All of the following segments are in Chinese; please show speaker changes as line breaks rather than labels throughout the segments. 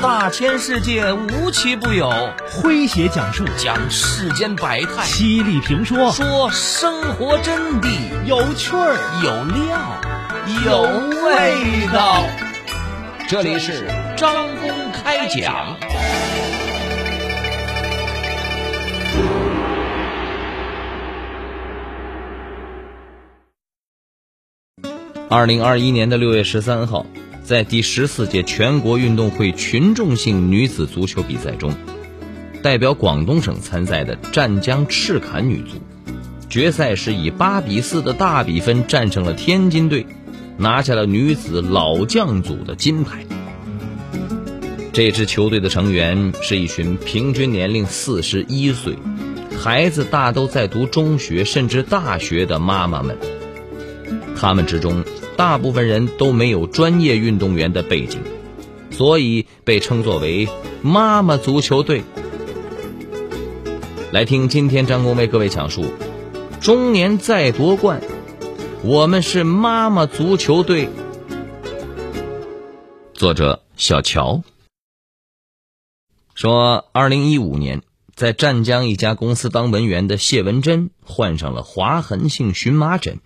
大千世界无奇不有，
诙谐讲述
讲世间百态，
犀利评说
说生活真谛，
有趣儿
有料有味道。这里是张公开讲。二零二一年的六月十三号，在第十四届全国运动会群众性女子足球比赛中，代表广东省参赛的湛江赤坎女足，决赛时以八比四的大比分战胜了天津队，拿下了女子老将组的金牌。这支球队的成员是一群平均年龄四十一岁、孩子大都在读中学甚至大学的妈妈们。他们之中，大部分人都没有专业运动员的背景，所以被称作为“妈妈足球队”。来听今天张工为各位讲述：中年再夺冠，我们是妈妈足球队。作者小乔说，二零一五年，在湛江一家公司当文员的谢文珍患上了划痕性荨麻疹。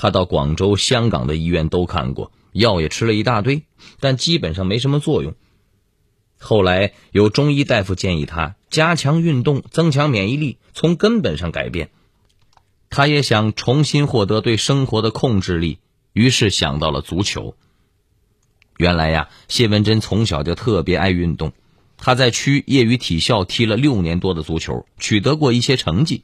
他到广州、香港的医院都看过，药也吃了一大堆，但基本上没什么作用。后来有中医大夫建议他加强运动，增强免疫力，从根本上改变。他也想重新获得对生活的控制力，于是想到了足球。原来呀，谢文珍从小就特别爱运动，他在区业余体校踢了六年多的足球，取得过一些成绩。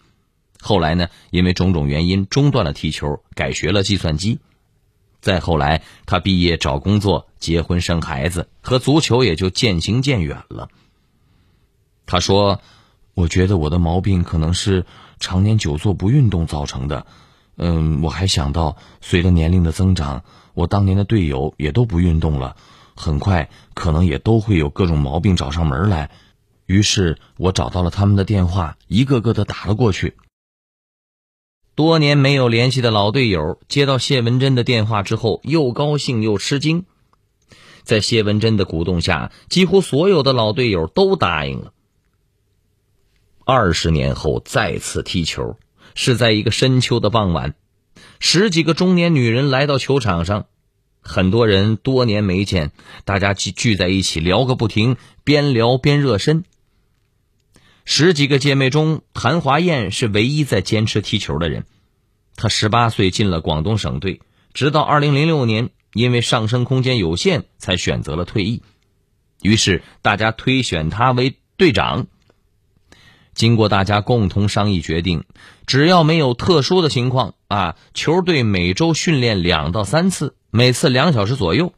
后来呢，因为种种原因中断了踢球，改学了计算机。再后来，他毕业找工作、结婚生孩子，和足球也就渐行渐远了。他说：“我觉得我的毛病可能是常年久坐不运动造成的。嗯，我还想到，随着年龄的增长，我当年的队友也都不运动了，很快可能也都会有各种毛病找上门来。于是我找到了他们的电话，一个个的打了过去。”多年没有联系的老队友接到谢文珍的电话之后，又高兴又吃惊。在谢文珍的鼓动下，几乎所有的老队友都答应了。二十年后再次踢球，是在一个深秋的傍晚，十几个中年女人来到球场上，很多人多年没见，大家聚聚在一起聊个不停，边聊边热身。十几个姐妹中，谭华燕是唯一在坚持踢球的人。她十八岁进了广东省队，直到二零零六年，因为上升空间有限，才选择了退役。于是大家推选她为队长。经过大家共同商议决定，只要没有特殊的情况啊，球队每周训练两到三次，每次两小时左右。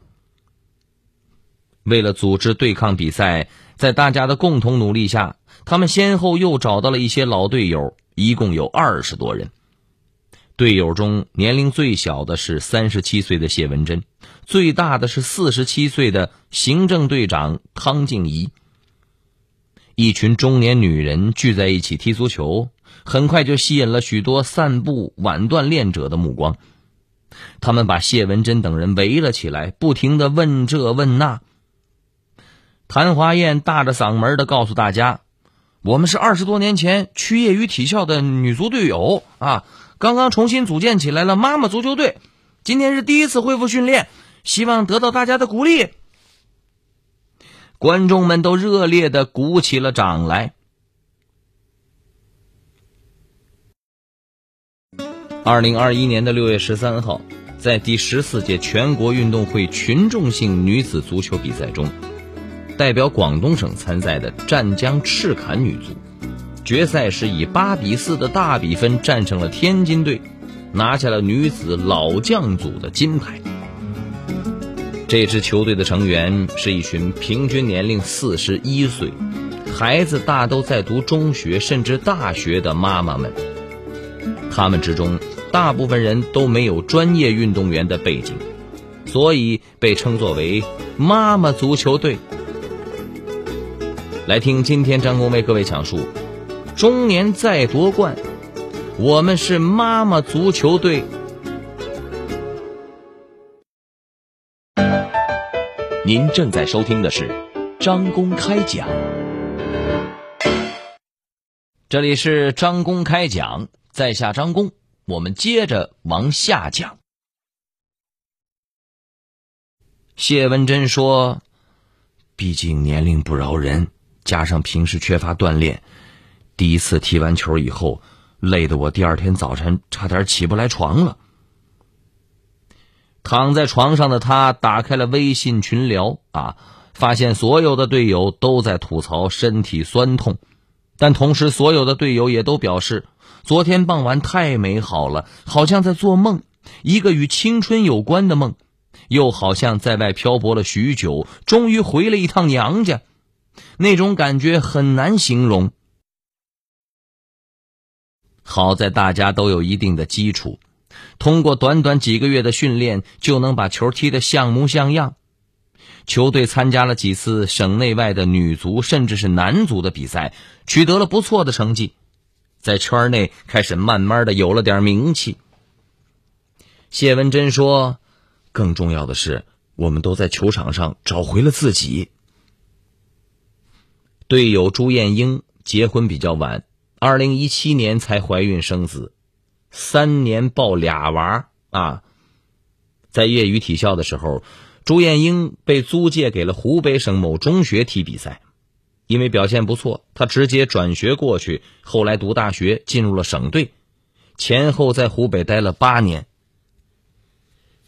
为了组织对抗比赛，在大家的共同努力下。他们先后又找到了一些老队友，一共有二十多人。队友中年龄最小的是三十七岁的谢文珍，最大的是四十七岁的行政队长汤静怡。一群中年女人聚在一起踢足球，很快就吸引了许多散步晚锻炼者的目光。他们把谢文珍等人围了起来，不停的问这问那。谭华燕大着嗓门的告诉大家。我们是二十多年前区业余体校的女足队友啊，刚刚重新组建起来了妈妈足球队，今天是第一次恢复训练，希望得到大家的鼓励。观众们都热烈的鼓起了掌来。二零二一年的六月十三号，在第十四届全国运动会群众性女子足球比赛中。代表广东省参赛的湛江赤坎女足，决赛时以八比四的大比分战胜了天津队，拿下了女子老将组的金牌。这支球队的成员是一群平均年龄四十一岁、孩子大都在读中学甚至大学的妈妈们。他们之中，大部分人都没有专业运动员的背景，所以被称作为“妈妈足球队”。来听今天张工为各位讲述：中年再夺冠，我们是妈妈足球队。
您正在收听的是
张公开讲。这里是张公开讲，在下张公，我们接着往下讲。谢文珍说：“毕竟年龄不饶人，加上平时缺乏锻炼，第一次踢完球以后，累得我第二天早晨差点起不来床了。”躺在床上的他打开了微信群聊啊，发现所有的队友都在吐槽身体酸痛，但同时所有的队友也都表示，昨天傍晚太美好了，好像在做梦，一个与青春有关的梦。又好像在外漂泊了许久，终于回了一趟娘家，那种感觉很难形容。好在大家都有一定的基础，通过短短几个月的训练，就能把球踢得像模像样。球队参加了几次省内外的女足甚至是男足的比赛，取得了不错的成绩，在圈内开始慢慢的有了点名气。谢文珍说。更重要的是，我们都在球场上找回了自己。队友朱艳英结婚比较晚，二零一七年才怀孕生子，三年抱俩娃啊。在业余体校的时候，朱艳英被租借给了湖北省某中学踢比赛，因为表现不错，她直接转学过去。后来读大学，进入了省队，前后在湖北待了八年。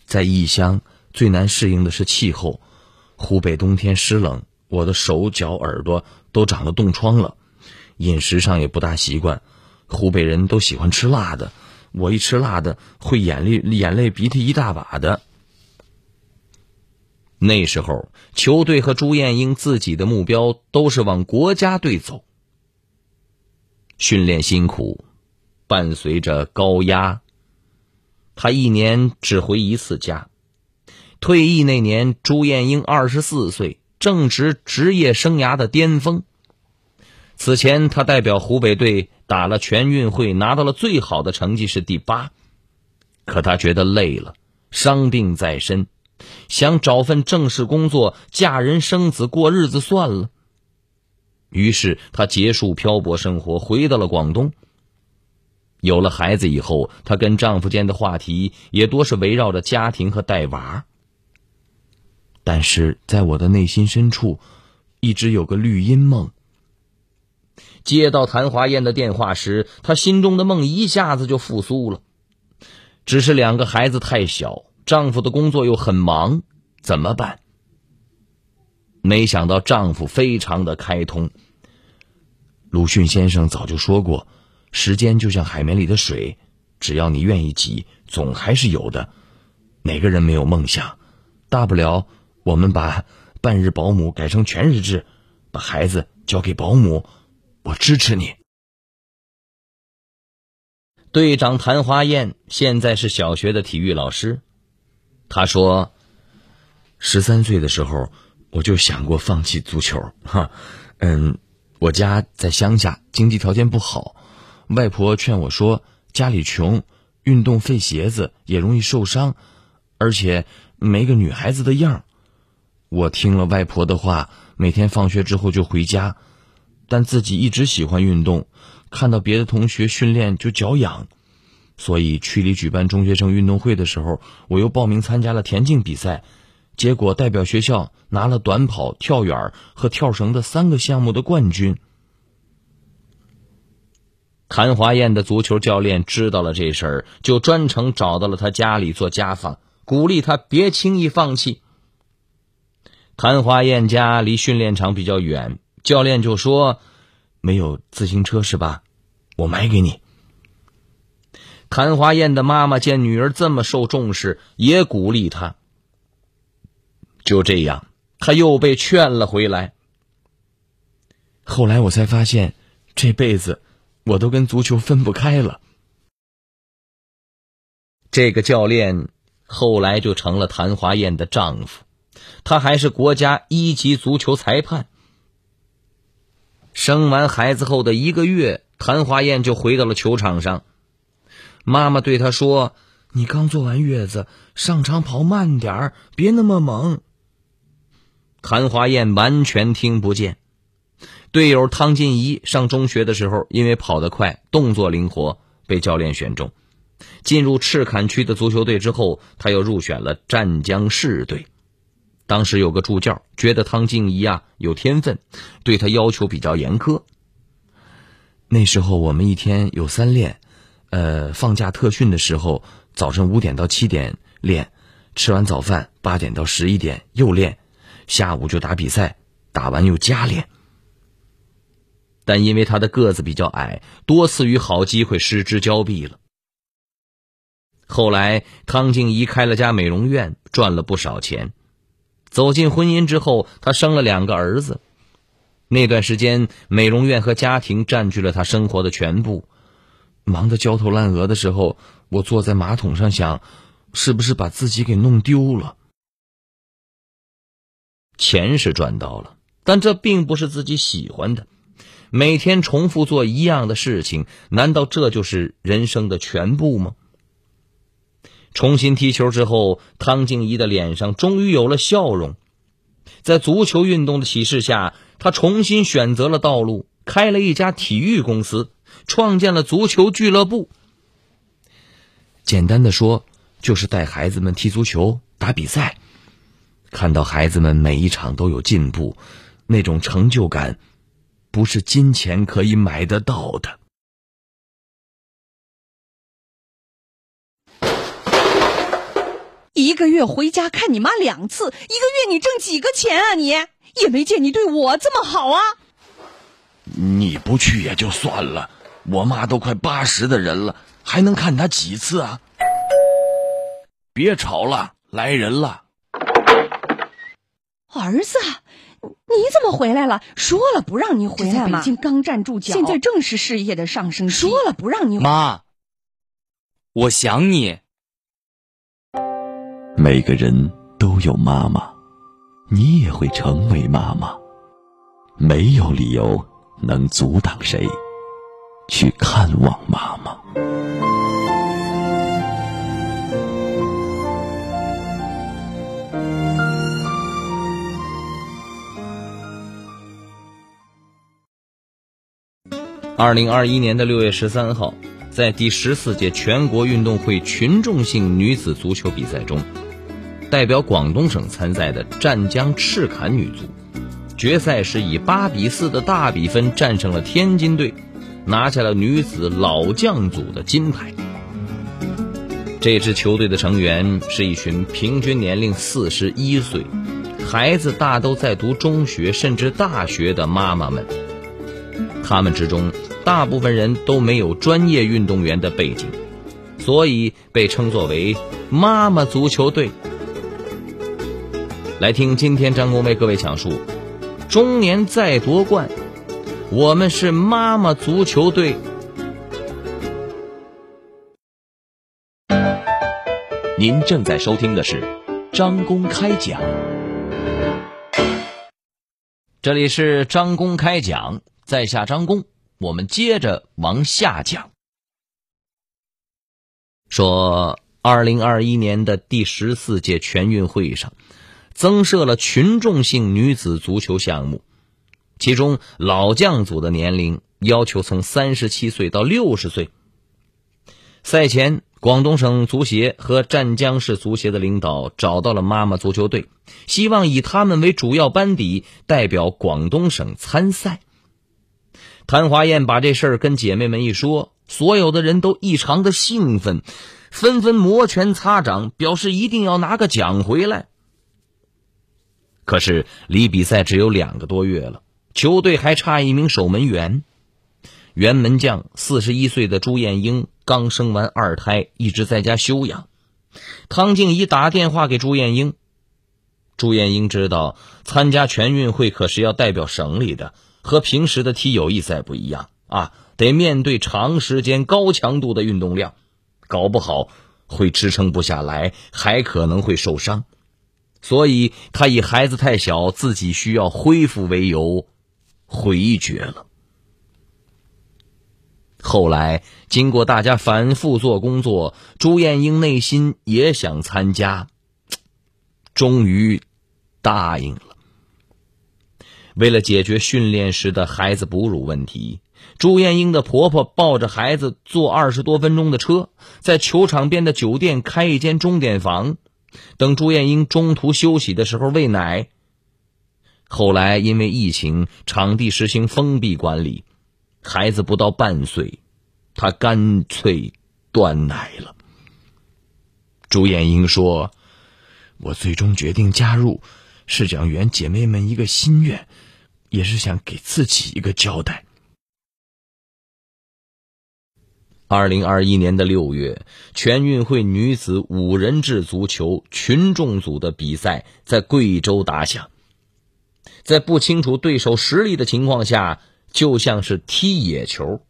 在异乡最难适应的是气候，湖北冬天湿冷，我的手脚耳朵都长了冻疮了，饮食上也不大习惯。湖北人都喜欢吃辣的，我一吃辣的会眼泪眼泪鼻涕一大把的。那时候，球队和朱艳英自己的目标都是往国家队走，训练辛苦，伴随着高压。他一年只回一次家。退役那年，朱艳英二十四岁，正值职业生涯的巅峰。此前，他代表湖北队打了全运会，拿到了最好的成绩是第八。可他觉得累了，伤病在身，想找份正式工作，嫁人生子过日子算了。于是，他结束漂泊生活，回到了广东。有了孩子以后，她跟丈夫间的话题也多是围绕着家庭和带娃。但是在我的内心深处，一直有个绿荫梦。接到谭华燕的电话时，她心中的梦一下子就复苏了。只是两个孩子太小，丈夫的工作又很忙，怎么办？没想到丈夫非常的开通。鲁迅先生早就说过。时间就像海绵里的水，只要你愿意挤，总还是有的。哪个人没有梦想？大不了我们把半日保姆改成全日制，把孩子交给保姆，我支持你。队长谭华燕现在是小学的体育老师，他说：“十三岁的时候，我就想过放弃足球。哈，嗯，我家在乡下，经济条件不好。”外婆劝我说：“家里穷，运动费鞋子也容易受伤，而且没个女孩子的样我听了外婆的话，每天放学之后就回家，但自己一直喜欢运动，看到别的同学训练就脚痒，所以区里举办中学生运动会的时候，我又报名参加了田径比赛，结果代表学校拿了短跑、跳远和跳绳的三个项目的冠军。”谭华燕的足球教练知道了这事儿，就专程找到了他家里做家访，鼓励他别轻易放弃。谭华燕家离训练场比较远，教练就说：“没有自行车是吧？我买给你。”谭华燕的妈妈见女儿这么受重视，也鼓励她。就这样，他又被劝了回来。后来我才发现，这辈子。我都跟足球分不开了。这个教练后来就成了谭华燕的丈夫，他还是国家一级足球裁判。生完孩子后的一个月，谭华燕就回到了球场上。妈妈对他说：“你刚坐完月子，上场跑慢点儿，别那么猛。”谭华燕完全听不见。队友汤静怡上中学的时候，因为跑得快、动作灵活，被教练选中。进入赤坎区的足球队之后，他又入选了湛江市队。当时有个助教觉得汤静怡啊有天分，对他要求比较严苛。那时候我们一天有三练，呃，放假特训的时候，早晨五点到七点练，吃完早饭八点到十一点又练，下午就打比赛，打完又加练。但因为他的个子比较矮，多次与好机会失之交臂了。后来，汤静怡开了家美容院，赚了不少钱。走进婚姻之后，她生了两个儿子。那段时间，美容院和家庭占据了她生活的全部。忙得焦头烂额的时候，我坐在马桶上想，是不是把自己给弄丢了？钱是赚到了，但这并不是自己喜欢的。每天重复做一样的事情，难道这就是人生的全部吗？重新踢球之后，汤静怡的脸上终于有了笑容。在足球运动的启示下，她重新选择了道路，开了一家体育公司，创建了足球俱乐部。简单的说，就是带孩子们踢足球、打比赛，看到孩子们每一场都有进步，那种成就感。不是金钱可以买得到的。
一个月回家看你妈两次，一个月你挣几个钱啊？你也没见你对我这么好啊！
你不去也就算了，我妈都快八十的人了，还能看她几次啊？别吵了，来人了。
儿子。你怎么回来了？说了不让你回来
吗？北京刚站住脚，
现在正是事业的上升期。
说了不让你
妈，我想你。
每个人都有妈妈，你也会成为妈妈。没有理由能阻挡谁去看望妈妈。
二零二一年的六月十三号，在第十四届全国运动会群众性女子足球比赛中，代表广东省参赛的湛江赤坎女足，决赛时以八比四的大比分战胜了天津队，拿下了女子老将组的金牌。这支球队的成员是一群平均年龄四十一岁、孩子大都在读中学甚至大学的妈妈们，他们之中。大部分人都没有专业运动员的背景，所以被称作为“妈妈足球队”。来听今天张工为各位讲述：中年再夺冠，我们是妈妈足球队。
您正在收听的是张公开讲，
这里是张公开讲，在下张公。我们接着往下讲，说二零二一年的第十四届全运会上，增设了群众性女子足球项目，其中老将组的年龄要求从三十七岁到六十岁。赛前，广东省足协和湛江市足协的领导找到了妈妈足球队，希望以他们为主要班底，代表广东省参赛。谭华燕把这事跟姐妹们一说，所有的人都异常的兴奋，纷纷摩拳擦掌，表示一定要拿个奖回来。可是离比赛只有两个多月了，球队还差一名守门员。原门将四十一岁的朱艳英刚生完二胎，一直在家休养。汤静怡打电话给朱艳英，朱艳英知道参加全运会可是要代表省里的。和平时的踢友谊赛不一样啊，得面对长时间高强度的运动量，搞不好会支撑不下来，还可能会受伤。所以他以孩子太小，自己需要恢复为由，回绝了。后来经过大家反复做工作，朱艳英内心也想参加，终于答应了。为了解决训练时的孩子哺乳问题，朱艳英的婆婆抱着孩子坐二十多分钟的车，在球场边的酒店开一间钟点房，等朱艳英中途休息的时候喂奶。后来因为疫情，场地实行封闭管理，孩子不到半岁，她干脆断奶了。朱艳英说：“我最终决定加入，是想圆姐妹们一个心愿。”也是想给自己一个交代。二零二一年的六月，全运会女子五人制足球群众组的比赛在贵州打响。在不清楚对手实力的情况下，就像是踢野球。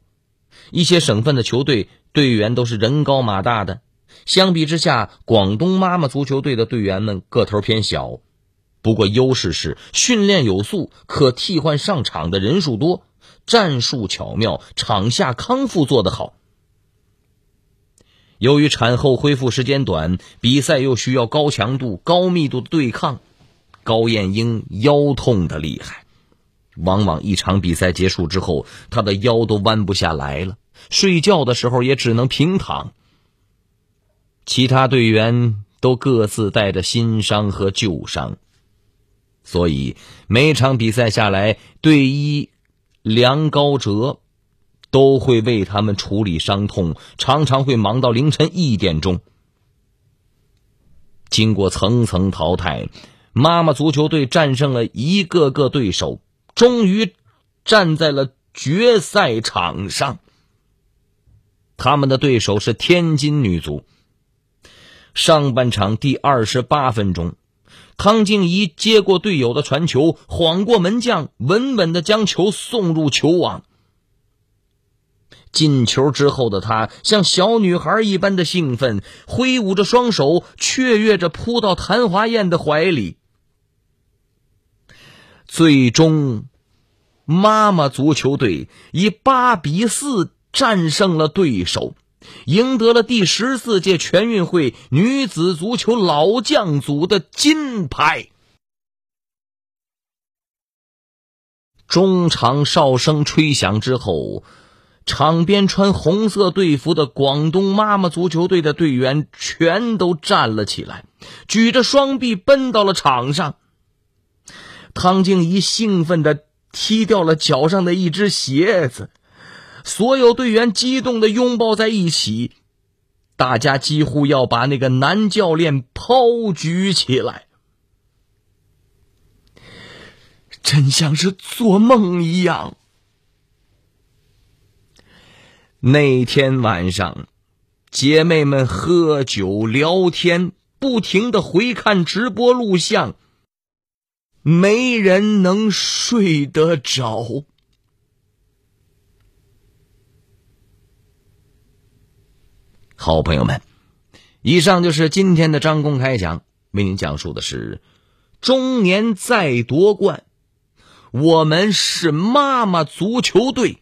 一些省份的球队队员都是人高马大的，相比之下，广东妈妈足球队的队员们个头偏小。不过优势是训练有素，可替换上场的人数多，战术巧妙，场下康复做得好。由于产后恢复时间短，比赛又需要高强度、高密度的对抗，高艳英腰痛的厉害，往往一场比赛结束之后，她的腰都弯不下来了，睡觉的时候也只能平躺。其他队员都各自带着新伤和旧伤。所以每场比赛下来，队医梁高哲都会为他们处理伤痛，常常会忙到凌晨一点钟。经过层层淘汰，妈妈足球队战胜了一个个对手，终于站在了决赛场上。他们的对手是天津女足。上半场第二十八分钟。汤静怡接过队友的传球，晃过门将，稳稳的将球送入球网。进球之后的她像小女孩一般的兴奋，挥舞着双手，雀跃着扑到谭华燕的怀里。最终，妈妈足球队以八比四战胜了对手。赢得了第十四届全运会女子足球老将组的金牌。中场哨声吹响之后，场边穿红色队服的广东妈妈足球队的队员全都站了起来，举着双臂奔到了场上。汤静怡兴奋的踢掉了脚上的一只鞋子。所有队员激动的拥抱在一起，大家几乎要把那个男教练抛举起来，真像是做梦一样。那天晚上，姐妹们喝酒聊天，不停的回看直播录像，没人能睡得着。好朋友们，以上就是今天的张公开讲，为您讲述的是：中年再夺冠，我们是妈妈足球队。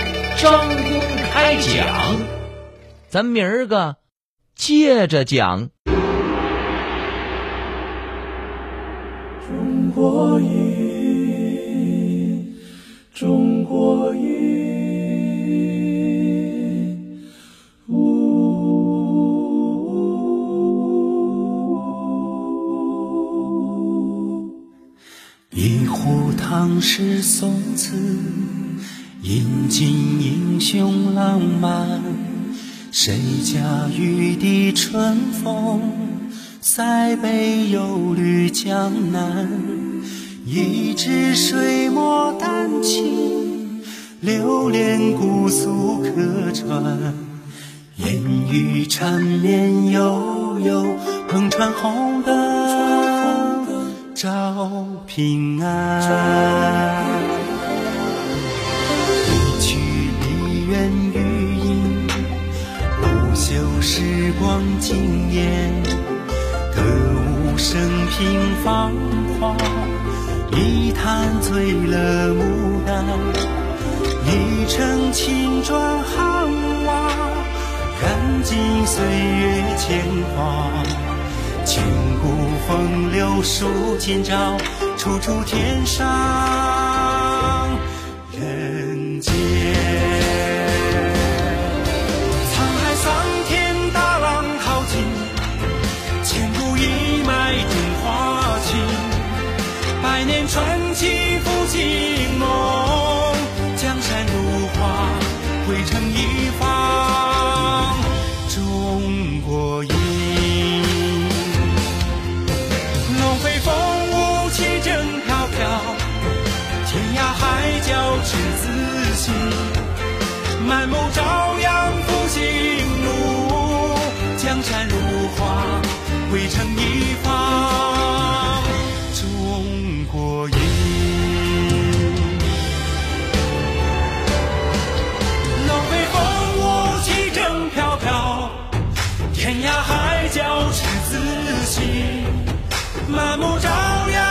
张公开讲，咱明儿个接着讲。
中国音，中国音。唐诗宋词，饮尽英雄浪漫。谁家玉笛春风，塞北又绿江南。一支水墨丹青，流连姑苏客船。烟雨缠绵悠悠，篷船红灯。照平安。光惊艳。歌舞升平芳华，一坛醉了牡丹。一城青砖汉瓦，燃尽岁月铅华。千古风流数今朝，处处天上天涯海角赤子心，满目朝阳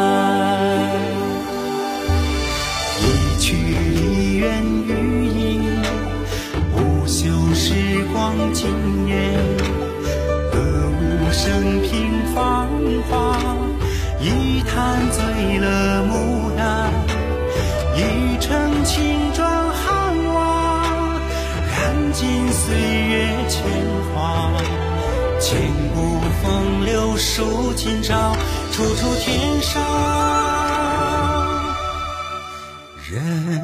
今夜。歌舞升平芳华，一坛醉了牡丹。一城青砖汉瓦，燃尽岁月铅华。千古风流数今朝，处处天上人。